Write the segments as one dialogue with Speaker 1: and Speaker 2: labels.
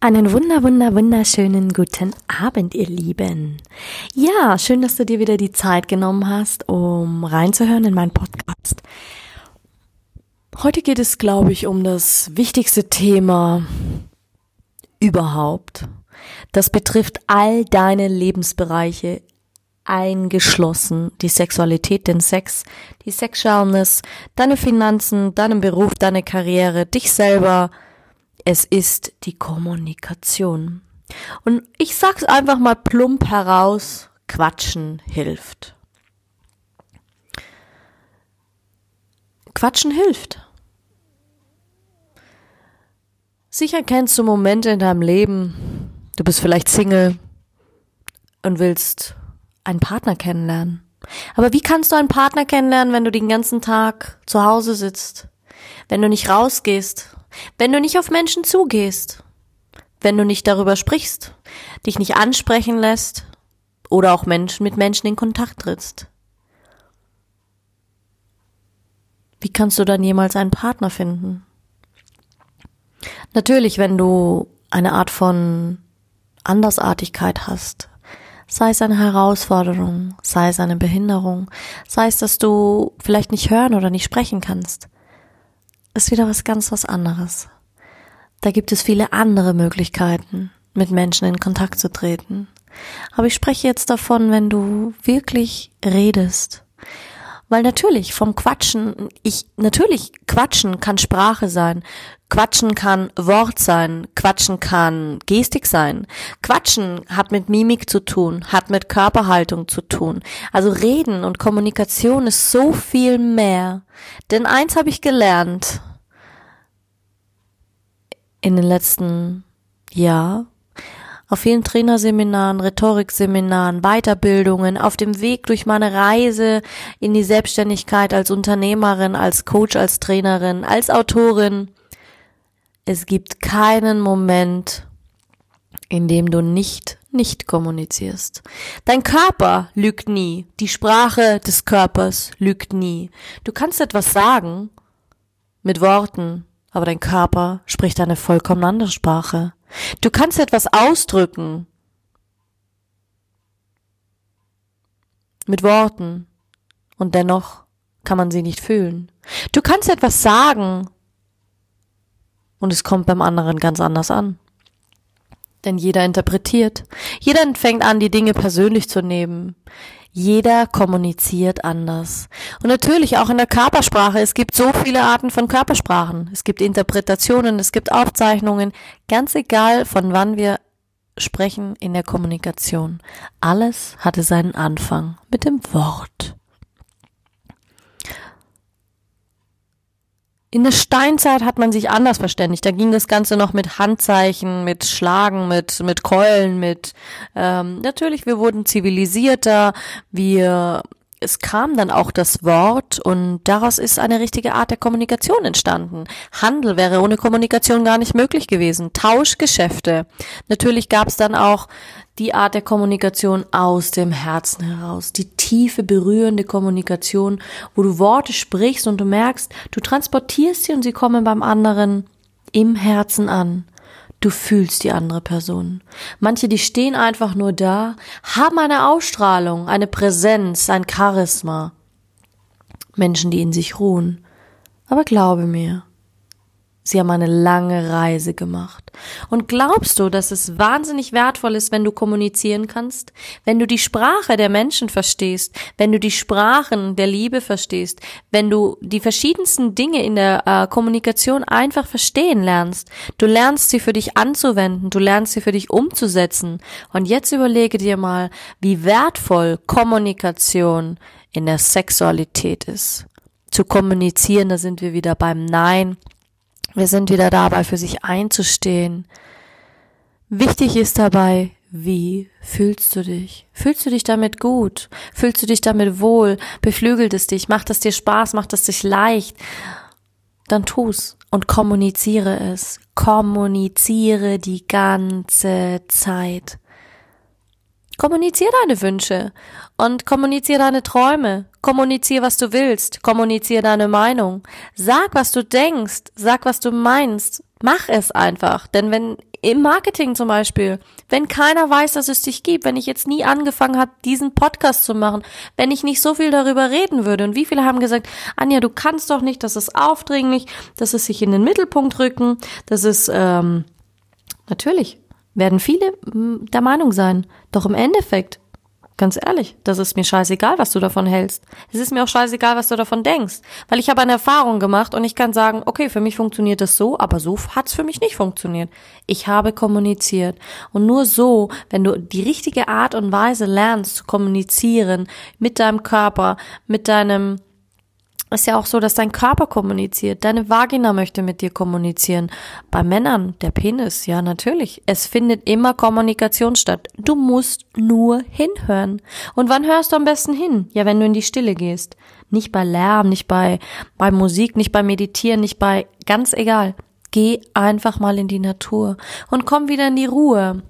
Speaker 1: Einen wunder, wunder, wunderschönen guten Abend, ihr Lieben. Ja, schön, dass du dir wieder die Zeit genommen hast, um reinzuhören in meinen Podcast. Heute geht es, glaube ich, um das wichtigste Thema überhaupt. Das betrifft all deine Lebensbereiche, eingeschlossen die Sexualität, den Sex, die Sexualness, deine Finanzen, deinen Beruf, deine Karriere, dich selber, es ist die Kommunikation. Und ich sag's einfach mal plump heraus, Quatschen hilft. Quatschen hilft. Sicher kennst du Momente in deinem Leben, du bist vielleicht Single und willst einen Partner kennenlernen. Aber wie kannst du einen Partner kennenlernen, wenn du den ganzen Tag zu Hause sitzt? Wenn du nicht rausgehst? Wenn du nicht auf Menschen zugehst, wenn du nicht darüber sprichst, dich nicht ansprechen lässt oder auch Menschen mit Menschen in Kontakt trittst. Wie kannst du dann jemals einen Partner finden? Natürlich, wenn du eine Art von Andersartigkeit hast, sei es eine Herausforderung, sei es eine Behinderung, sei es, dass du vielleicht nicht hören oder nicht sprechen kannst, ist wieder was ganz was anderes. Da gibt es viele andere Möglichkeiten, mit Menschen in Kontakt zu treten. Aber ich spreche jetzt davon, wenn du wirklich redest, weil natürlich vom Quatschen, ich, natürlich Quatschen kann Sprache sein, Quatschen kann Wort sein, Quatschen kann Gestik sein. Quatschen hat mit Mimik zu tun, hat mit Körperhaltung zu tun. Also Reden und Kommunikation ist so viel mehr. Denn eins habe ich gelernt in den letzten Jahr auf vielen Trainerseminaren, Rhetorikseminaren, Weiterbildungen, auf dem Weg durch meine Reise in die Selbstständigkeit als Unternehmerin, als Coach, als Trainerin, als Autorin. Es gibt keinen Moment, in dem du nicht nicht kommunizierst. Dein Körper lügt nie. Die Sprache des Körpers lügt nie. Du kannst etwas sagen mit Worten, aber dein Körper spricht eine vollkommen andere Sprache. Du kannst etwas ausdrücken mit Worten und dennoch kann man sie nicht fühlen. Du kannst etwas sagen und es kommt beim anderen ganz anders an. Denn jeder interpretiert. Jeder fängt an, die Dinge persönlich zu nehmen. Jeder kommuniziert anders. Und natürlich auch in der Körpersprache. Es gibt so viele Arten von Körpersprachen. Es gibt Interpretationen, es gibt Aufzeichnungen. Ganz egal, von wann wir sprechen in der Kommunikation. Alles hatte seinen Anfang mit dem Wort. In der Steinzeit hat man sich anders verständigt. Da ging das Ganze noch mit Handzeichen, mit Schlagen, mit mit Keulen, mit ähm, natürlich. Wir wurden zivilisierter. Wir es kam dann auch das Wort und daraus ist eine richtige Art der Kommunikation entstanden. Handel wäre ohne Kommunikation gar nicht möglich gewesen. Tauschgeschäfte. Natürlich gab es dann auch die Art der Kommunikation aus dem Herzen heraus, die tiefe, berührende Kommunikation, wo du Worte sprichst und du merkst, du transportierst sie und sie kommen beim anderen im Herzen an. Du fühlst die andere Person. Manche, die stehen einfach nur da, haben eine Ausstrahlung, eine Präsenz, ein Charisma. Menschen, die in sich ruhen. Aber glaube mir, Sie haben eine lange Reise gemacht. Und glaubst du, dass es wahnsinnig wertvoll ist, wenn du kommunizieren kannst? Wenn du die Sprache der Menschen verstehst? Wenn du die Sprachen der Liebe verstehst? Wenn du die verschiedensten Dinge in der äh, Kommunikation einfach verstehen lernst? Du lernst sie für dich anzuwenden. Du lernst sie für dich umzusetzen. Und jetzt überlege dir mal, wie wertvoll Kommunikation in der Sexualität ist. Zu kommunizieren, da sind wir wieder beim Nein wir sind wieder dabei, für sich einzustehen. Wichtig ist dabei, wie fühlst du dich? Fühlst du dich damit gut? Fühlst du dich damit wohl? Beflügelt es dich? Macht es dir Spaß? Macht es dich leicht? Dann tu's und kommuniziere es. Kommuniziere die ganze Zeit. Kommuniziere deine Wünsche und kommuniziere deine Träume. Kommuniziere, was du willst. Kommuniziere deine Meinung. Sag, was du denkst. Sag, was du meinst. Mach es einfach. Denn wenn im Marketing zum Beispiel, wenn keiner weiß, dass es dich gibt, wenn ich jetzt nie angefangen habe, diesen Podcast zu machen, wenn ich nicht so viel darüber reden würde und wie viele haben gesagt, Anja, du kannst doch nicht, das ist aufdringlich, das ist sich in den Mittelpunkt rücken, das ist ähm, natürlich werden viele mm, der Meinung sein. Doch im Endeffekt, ganz ehrlich, das ist mir scheißegal, was du davon hältst. Es ist mir auch scheißegal, was du davon denkst. Weil ich habe eine Erfahrung gemacht und ich kann sagen, okay, für mich funktioniert das so, aber so hat's für mich nicht funktioniert. Ich habe kommuniziert. Und nur so, wenn du die richtige Art und Weise lernst zu kommunizieren mit deinem Körper, mit deinem ist ja auch so, dass dein Körper kommuniziert. Deine Vagina möchte mit dir kommunizieren. Bei Männern, der Penis, ja, natürlich. Es findet immer Kommunikation statt. Du musst nur hinhören. Und wann hörst du am besten hin? Ja, wenn du in die Stille gehst. Nicht bei Lärm, nicht bei, bei Musik, nicht bei Meditieren, nicht bei, ganz egal. Geh einfach mal in die Natur und komm wieder in die Ruhe.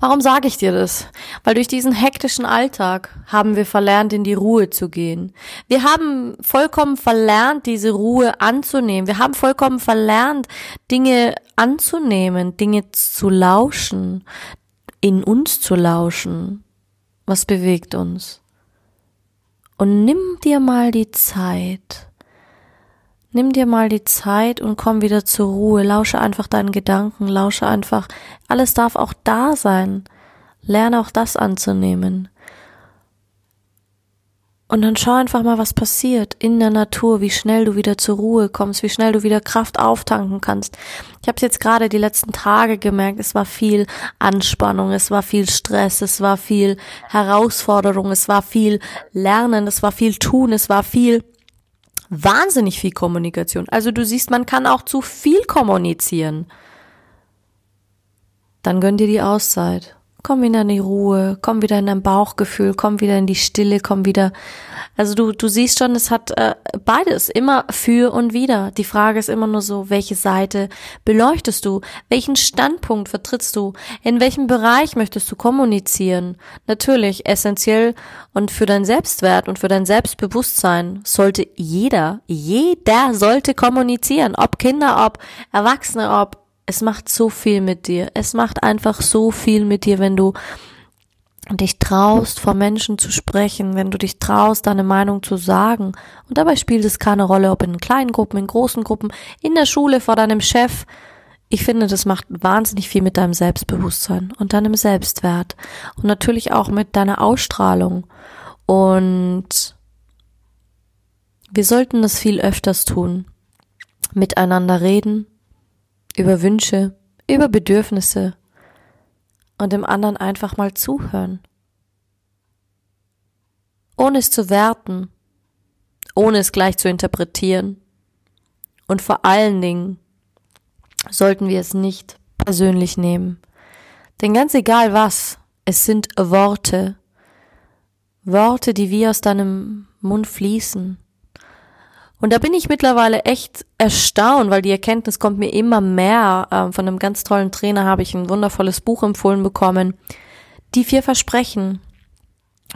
Speaker 1: Warum sage ich dir das? Weil durch diesen hektischen Alltag haben wir verlernt, in die Ruhe zu gehen. Wir haben vollkommen verlernt, diese Ruhe anzunehmen. Wir haben vollkommen verlernt, Dinge anzunehmen, Dinge zu lauschen, in uns zu lauschen. Was bewegt uns? Und nimm dir mal die Zeit, Nimm dir mal die Zeit und komm wieder zur Ruhe. Lausche einfach deinen Gedanken, lausche einfach. Alles darf auch da sein. Lerne auch das anzunehmen. Und dann schau einfach mal, was passiert in der Natur, wie schnell du wieder zur Ruhe kommst, wie schnell du wieder Kraft auftanken kannst. Ich habe jetzt gerade die letzten Tage gemerkt, es war viel Anspannung, es war viel Stress, es war viel Herausforderung, es war viel Lernen, es war viel Tun, es war viel wahnsinnig viel Kommunikation. Also du siehst, man kann auch zu viel kommunizieren. Dann gönn dir die Auszeit. Komm wieder in die Ruhe, komm wieder in dein Bauchgefühl, komm wieder in die Stille, komm wieder. Also du, du siehst schon, es hat äh, beides, immer für und wieder. Die Frage ist immer nur so, welche Seite beleuchtest du? Welchen Standpunkt vertrittst du? In welchem Bereich möchtest du kommunizieren? Natürlich, essentiell und für dein Selbstwert und für dein Selbstbewusstsein sollte jeder, jeder sollte kommunizieren. Ob Kinder, ob Erwachsene, ob es macht so viel mit dir. Es macht einfach so viel mit dir, wenn du dich traust, vor Menschen zu sprechen, wenn du dich traust, deine Meinung zu sagen. Und dabei spielt es keine Rolle, ob in kleinen Gruppen, in großen Gruppen, in der Schule, vor deinem Chef. Ich finde, das macht wahnsinnig viel mit deinem Selbstbewusstsein und deinem Selbstwert. Und natürlich auch mit deiner Ausstrahlung. Und wir sollten das viel öfters tun. Miteinander reden, über Wünsche, über Bedürfnisse und dem anderen einfach mal zuhören. Ohne es zu werten, ohne es gleich zu interpretieren. Und vor allen Dingen sollten wir es nicht persönlich nehmen. Denn ganz egal was, es sind Worte. Worte, die wie aus deinem Mund fließen. Und da bin ich mittlerweile echt erstaunt, weil die Erkenntnis kommt mir immer mehr. Ähm, von einem ganz tollen Trainer habe ich ein wundervolles Buch empfohlen bekommen. Die vier Versprechen.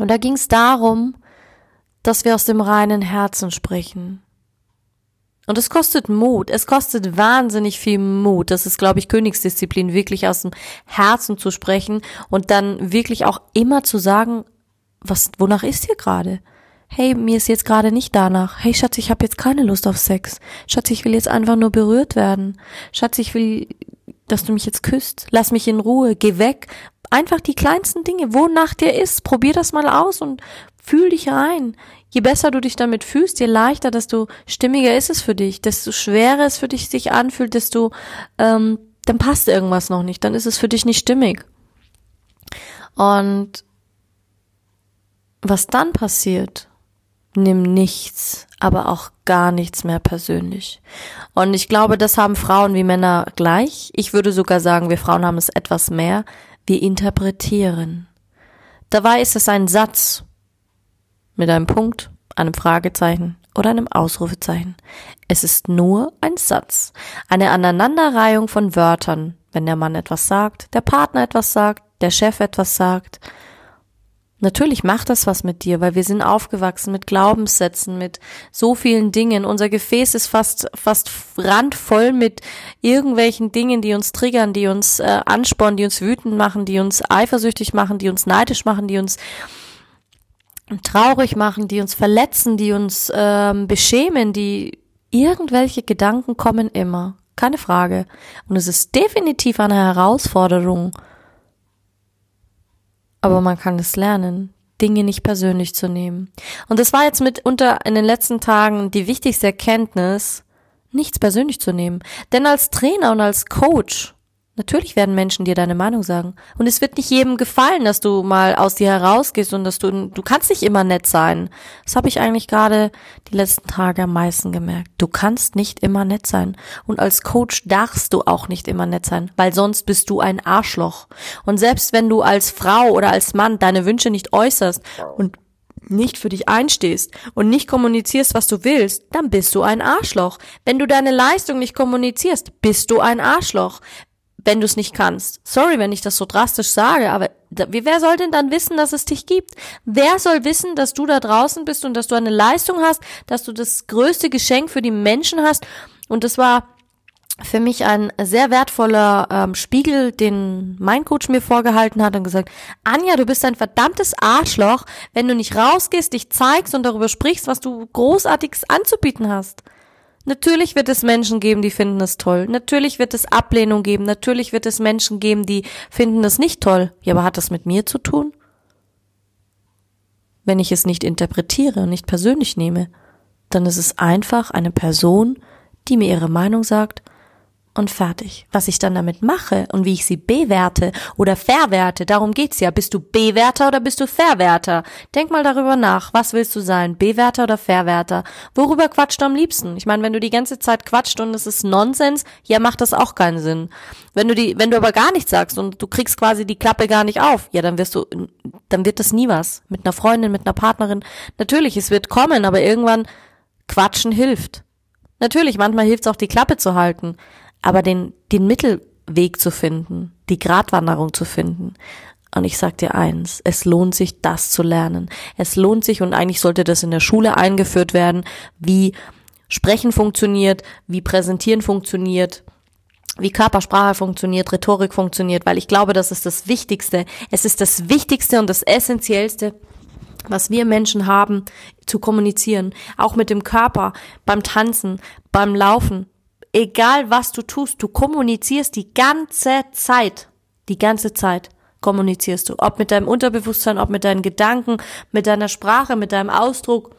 Speaker 1: Und da ging es darum, dass wir aus dem reinen Herzen sprechen. Und es kostet Mut. Es kostet wahnsinnig viel Mut. Das ist, glaube ich, Königsdisziplin, wirklich aus dem Herzen zu sprechen und dann wirklich auch immer zu sagen, was, wonach ist dir gerade? Hey, mir ist jetzt gerade nicht danach. Hey, Schatz, ich habe jetzt keine Lust auf Sex. Schatz, ich will jetzt einfach nur berührt werden. Schatz, ich will, dass du mich jetzt küsst. Lass mich in Ruhe. Geh weg. Einfach die kleinsten Dinge. Wonach dir ist, probier das mal aus und fühl dich rein. Je besser du dich damit fühlst, je leichter, desto stimmiger ist es für dich, desto schwerer es für dich sich anfühlt, desto ähm, dann passt irgendwas noch nicht, dann ist es für dich nicht stimmig. Und was dann passiert, nimm nichts, aber auch gar nichts mehr persönlich. Und ich glaube, das haben Frauen wie Männer gleich. Ich würde sogar sagen, wir Frauen haben es etwas mehr. Wir interpretieren. Dabei ist es ein Satz mit einem Punkt, einem Fragezeichen oder einem Ausrufezeichen. Es ist nur ein Satz, eine Aneinanderreihung von Wörtern, wenn der Mann etwas sagt, der Partner etwas sagt, der Chef etwas sagt Natürlich macht das was mit dir, weil wir sind aufgewachsen mit Glaubenssätzen, mit so vielen Dingen. Unser Gefäß ist fast, fast randvoll mit irgendwelchen Dingen, die uns triggern, die uns äh, anspornen, die uns wütend machen, die uns eifersüchtig machen, die uns neidisch machen, die uns traurig machen, die uns verletzen, die uns ähm, beschämen, die irgendwelche Gedanken kommen immer. Keine Frage. Und es ist definitiv eine Herausforderung, aber man kann es lernen, Dinge nicht persönlich zu nehmen. Und das war jetzt mitunter in den letzten Tagen die wichtigste Erkenntnis, nichts persönlich zu nehmen. Denn als Trainer und als Coach Natürlich werden Menschen dir deine Meinung sagen. Und es wird nicht jedem gefallen, dass du mal aus dir herausgehst und dass du, du kannst nicht immer nett sein. Das habe ich eigentlich gerade die letzten Tage am meisten gemerkt. Du kannst nicht immer nett sein. Und als Coach darfst du auch nicht immer nett sein, weil sonst bist du ein Arschloch. Und selbst wenn du als Frau oder als Mann deine Wünsche nicht äußerst und nicht für dich einstehst und nicht kommunizierst, was du willst, dann bist du ein Arschloch. Wenn du deine Leistung nicht kommunizierst, bist du ein Arschloch wenn du es nicht kannst. Sorry, wenn ich das so drastisch sage, aber wer soll denn dann wissen, dass es dich gibt? Wer soll wissen, dass du da draußen bist und dass du eine Leistung hast, dass du das größte Geschenk für die Menschen hast? Und das war für mich ein sehr wertvoller ähm, Spiegel, den mein Coach mir vorgehalten hat und gesagt, Anja, du bist ein verdammtes Arschloch, wenn du nicht rausgehst, dich zeigst und darüber sprichst, was du großartiges anzubieten hast. Natürlich wird es Menschen geben, die finden es toll. Natürlich wird es Ablehnung geben. Natürlich wird es Menschen geben, die finden es nicht toll. Ja, aber hat das mit mir zu tun? Wenn ich es nicht interpretiere und nicht persönlich nehme, dann ist es einfach eine Person, die mir ihre Meinung sagt und fertig. Was ich dann damit mache und wie ich sie bewerte oder verwerte, darum geht's ja. Bist du Bewerter oder bist du Verwerter? Denk mal darüber nach. Was willst du sein? Bewerter oder Verwerter? Worüber quatscht du am liebsten? Ich meine, wenn du die ganze Zeit quatscht und es ist Nonsens, ja, macht das auch keinen Sinn. Wenn du die, wenn du aber gar nichts sagst und du kriegst quasi die Klappe gar nicht auf, ja, dann wirst du, dann wird das nie was. Mit einer Freundin, mit einer Partnerin. Natürlich, es wird kommen, aber irgendwann quatschen hilft. Natürlich, manchmal hilft es auch, die Klappe zu halten aber den, den Mittelweg zu finden, die Gratwanderung zu finden. Und ich sag dir eins, es lohnt sich, das zu lernen. Es lohnt sich und eigentlich sollte das in der Schule eingeführt werden, wie Sprechen funktioniert, wie Präsentieren funktioniert, wie Körpersprache funktioniert, Rhetorik funktioniert, weil ich glaube, das ist das Wichtigste. Es ist das Wichtigste und das Essentiellste, was wir Menschen haben, zu kommunizieren. Auch mit dem Körper, beim Tanzen, beim Laufen, egal was du tust, du kommunizierst die ganze Zeit. Die ganze Zeit kommunizierst du. Ob mit deinem Unterbewusstsein, ob mit deinen Gedanken, mit deiner Sprache, mit deinem Ausdruck.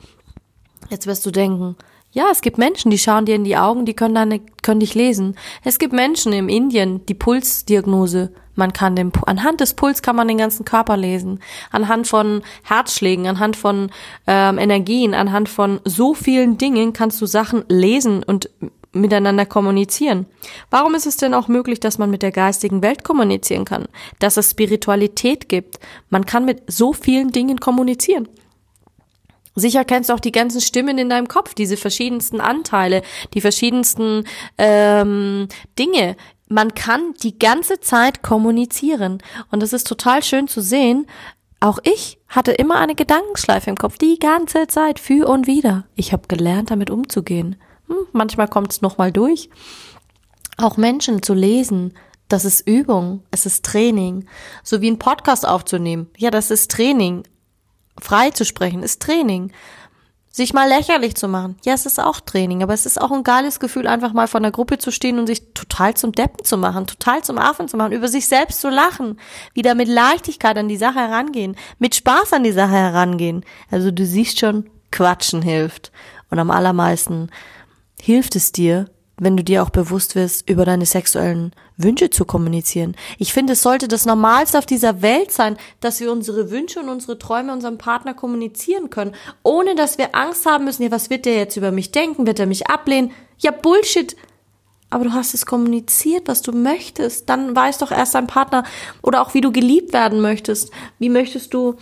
Speaker 1: Jetzt wirst du denken, ja, es gibt Menschen, die schauen dir in die Augen, die können, deine, können dich lesen. Es gibt Menschen im Indien, die Pulsdiagnose. Man kann den, anhand des Puls kann man den ganzen Körper lesen. Anhand von Herzschlägen, anhand von ähm, Energien, anhand von so vielen Dingen kannst du Sachen lesen und miteinander kommunizieren. Warum ist es denn auch möglich, dass man mit der geistigen Welt kommunizieren kann? Dass es Spiritualität gibt. Man kann mit so vielen Dingen kommunizieren. Sicher kennst du auch die ganzen Stimmen in deinem Kopf, diese verschiedensten Anteile, die verschiedensten ähm, Dinge. Man kann die ganze Zeit kommunizieren. Und es ist total schön zu sehen. Auch ich hatte immer eine Gedankenschleife im Kopf, die ganze Zeit, für und wieder. Ich habe gelernt, damit umzugehen. Hm, manchmal kommt es nochmal durch. Auch Menschen zu lesen, das ist Übung, es ist Training. So wie ein Podcast aufzunehmen. Ja, das ist Training. Frei zu sprechen ist Training. Sich mal lächerlich zu machen. Ja, es ist auch Training, aber es ist auch ein geiles Gefühl, einfach mal vor einer Gruppe zu stehen und sich total zum Deppen zu machen, total zum Affen zu machen, über sich selbst zu lachen, wieder mit Leichtigkeit an die Sache herangehen, mit Spaß an die Sache herangehen. Also du siehst schon, Quatschen hilft. Und am allermeisten hilft es dir, wenn du dir auch bewusst wirst, über deine sexuellen Wünsche zu kommunizieren. Ich finde, es sollte das Normalste auf dieser Welt sein, dass wir unsere Wünsche und unsere Träume unserem Partner kommunizieren können, ohne dass wir Angst haben müssen, ja, was wird der jetzt über mich denken? Wird er mich ablehnen? Ja, Bullshit. Aber du hast es kommuniziert, was du möchtest. Dann weiß doch erst dein Partner oder auch wie du geliebt werden möchtest. Wie möchtest du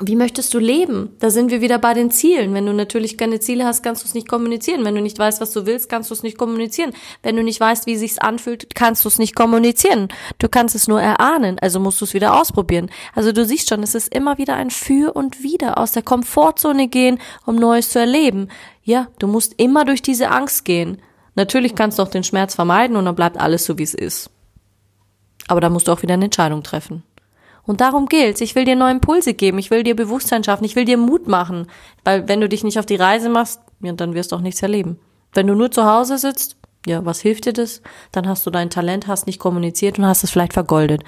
Speaker 1: wie möchtest du leben? Da sind wir wieder bei den Zielen. Wenn du natürlich keine Ziele hast, kannst du es nicht kommunizieren. Wenn du nicht weißt, was du willst, kannst du es nicht kommunizieren. Wenn du nicht weißt, wie es sich anfühlt, kannst du es nicht kommunizieren. Du kannst es nur erahnen, also musst du es wieder ausprobieren. Also du siehst schon, es ist immer wieder ein Für und Wider aus der Komfortzone gehen, um Neues zu erleben. Ja, du musst immer durch diese Angst gehen. Natürlich kannst du auch den Schmerz vermeiden und dann bleibt alles so, wie es ist. Aber da musst du auch wieder eine Entscheidung treffen. Und darum gilt's. Ich will dir neue Impulse geben. Ich will dir Bewusstsein schaffen. Ich will dir Mut machen. Weil wenn du dich nicht auf die Reise machst, ja, dann wirst du auch nichts erleben. Wenn du nur zu Hause sitzt, ja, was hilft dir das? Dann hast du dein Talent, hast nicht kommuniziert und hast es vielleicht vergoldet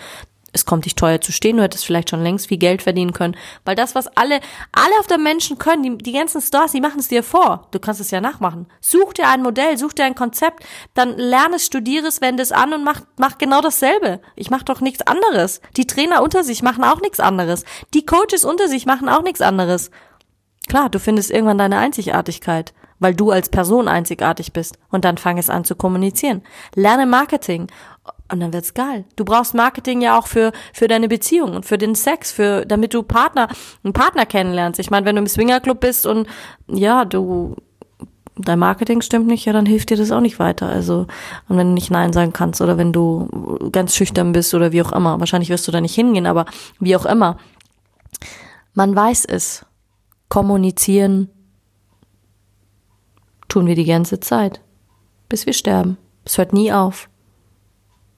Speaker 1: es kommt dich teuer zu stehen, du hättest vielleicht schon längst viel Geld verdienen können, weil das, was alle, alle auf der Menschen können, die, die ganzen Stars, die machen es dir vor. Du kannst es ja nachmachen. Such dir ein Modell, such dir ein Konzept, dann lerne es, studiere es, wende es an und mach, mach genau dasselbe. Ich mach doch nichts anderes. Die Trainer unter sich machen auch nichts anderes. Die Coaches unter sich machen auch nichts anderes. Klar, du findest irgendwann deine Einzigartigkeit, weil du als Person einzigartig bist. Und dann fang es an zu kommunizieren. Lerne Marketing und dann wird's geil. Du brauchst Marketing ja auch für, für deine Beziehung und für den Sex, für, damit du Partner, einen Partner kennenlernst. Ich meine, wenn du im Swingerclub bist und, ja, du, dein Marketing stimmt nicht, ja, dann hilft dir das auch nicht weiter. Also, und wenn du nicht Nein sagen kannst oder wenn du ganz schüchtern bist oder wie auch immer, wahrscheinlich wirst du da nicht hingehen, aber wie auch immer. Man weiß es. Kommunizieren tun wir die ganze Zeit. Bis wir sterben. Es hört nie auf.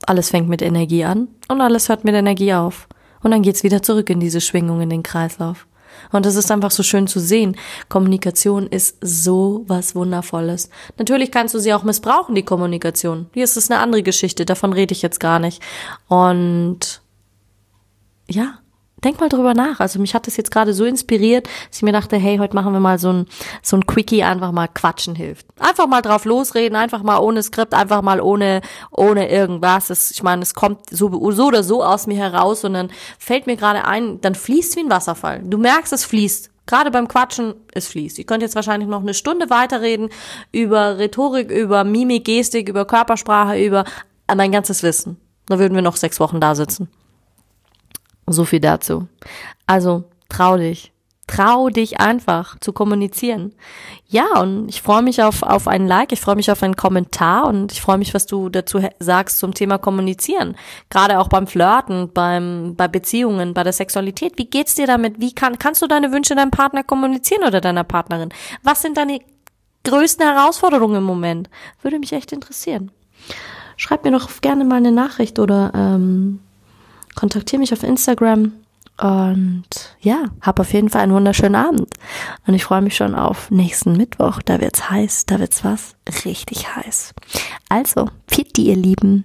Speaker 1: Alles fängt mit Energie an und alles hört mit Energie auf. Und dann geht's wieder zurück in diese Schwingung, in den Kreislauf. Und das ist einfach so schön zu sehen. Kommunikation ist so was Wundervolles. Natürlich kannst du sie auch missbrauchen, die Kommunikation. Hier ist es eine andere Geschichte, davon rede ich jetzt gar nicht. Und ja, denk mal drüber nach. Also mich hat das jetzt gerade so inspiriert, dass ich mir dachte, hey, heute machen wir mal so ein, so ein Quickie, einfach mal quatschen hilft. Einfach mal drauf losreden, einfach mal ohne Skript, einfach mal ohne, ohne irgendwas. Das, ich meine, es kommt so, so oder so aus mir heraus und dann fällt mir gerade ein, dann fließt wie ein Wasserfall. Du merkst, es fließt. Gerade beim Quatschen, es fließt. Ich könnte jetzt wahrscheinlich noch eine Stunde weiterreden über Rhetorik, über Mimik, Gestik, über Körpersprache, über mein ganzes Wissen. Da würden wir noch sechs Wochen da sitzen. So viel dazu. Also trau dich. Trau dich einfach zu kommunizieren. Ja, und ich freue mich auf, auf einen Like, ich freue mich auf einen Kommentar und ich freue mich, was du dazu sagst zum Thema Kommunizieren. Gerade auch beim Flirten, beim, bei Beziehungen, bei der Sexualität. Wie geht's dir damit? Wie kann, kannst du deine Wünsche deinem Partner kommunizieren oder deiner Partnerin? Was sind deine größten Herausforderungen im Moment? Würde mich echt interessieren. Schreib mir doch gerne mal eine Nachricht oder ähm, kontaktiere mich auf Instagram und ja, hab auf jeden Fall einen wunderschönen Abend. Und ich freue mich schon auf nächsten Mittwoch. Da wird's heiß, da wird's was richtig heiß. Also, fit ihr Lieben.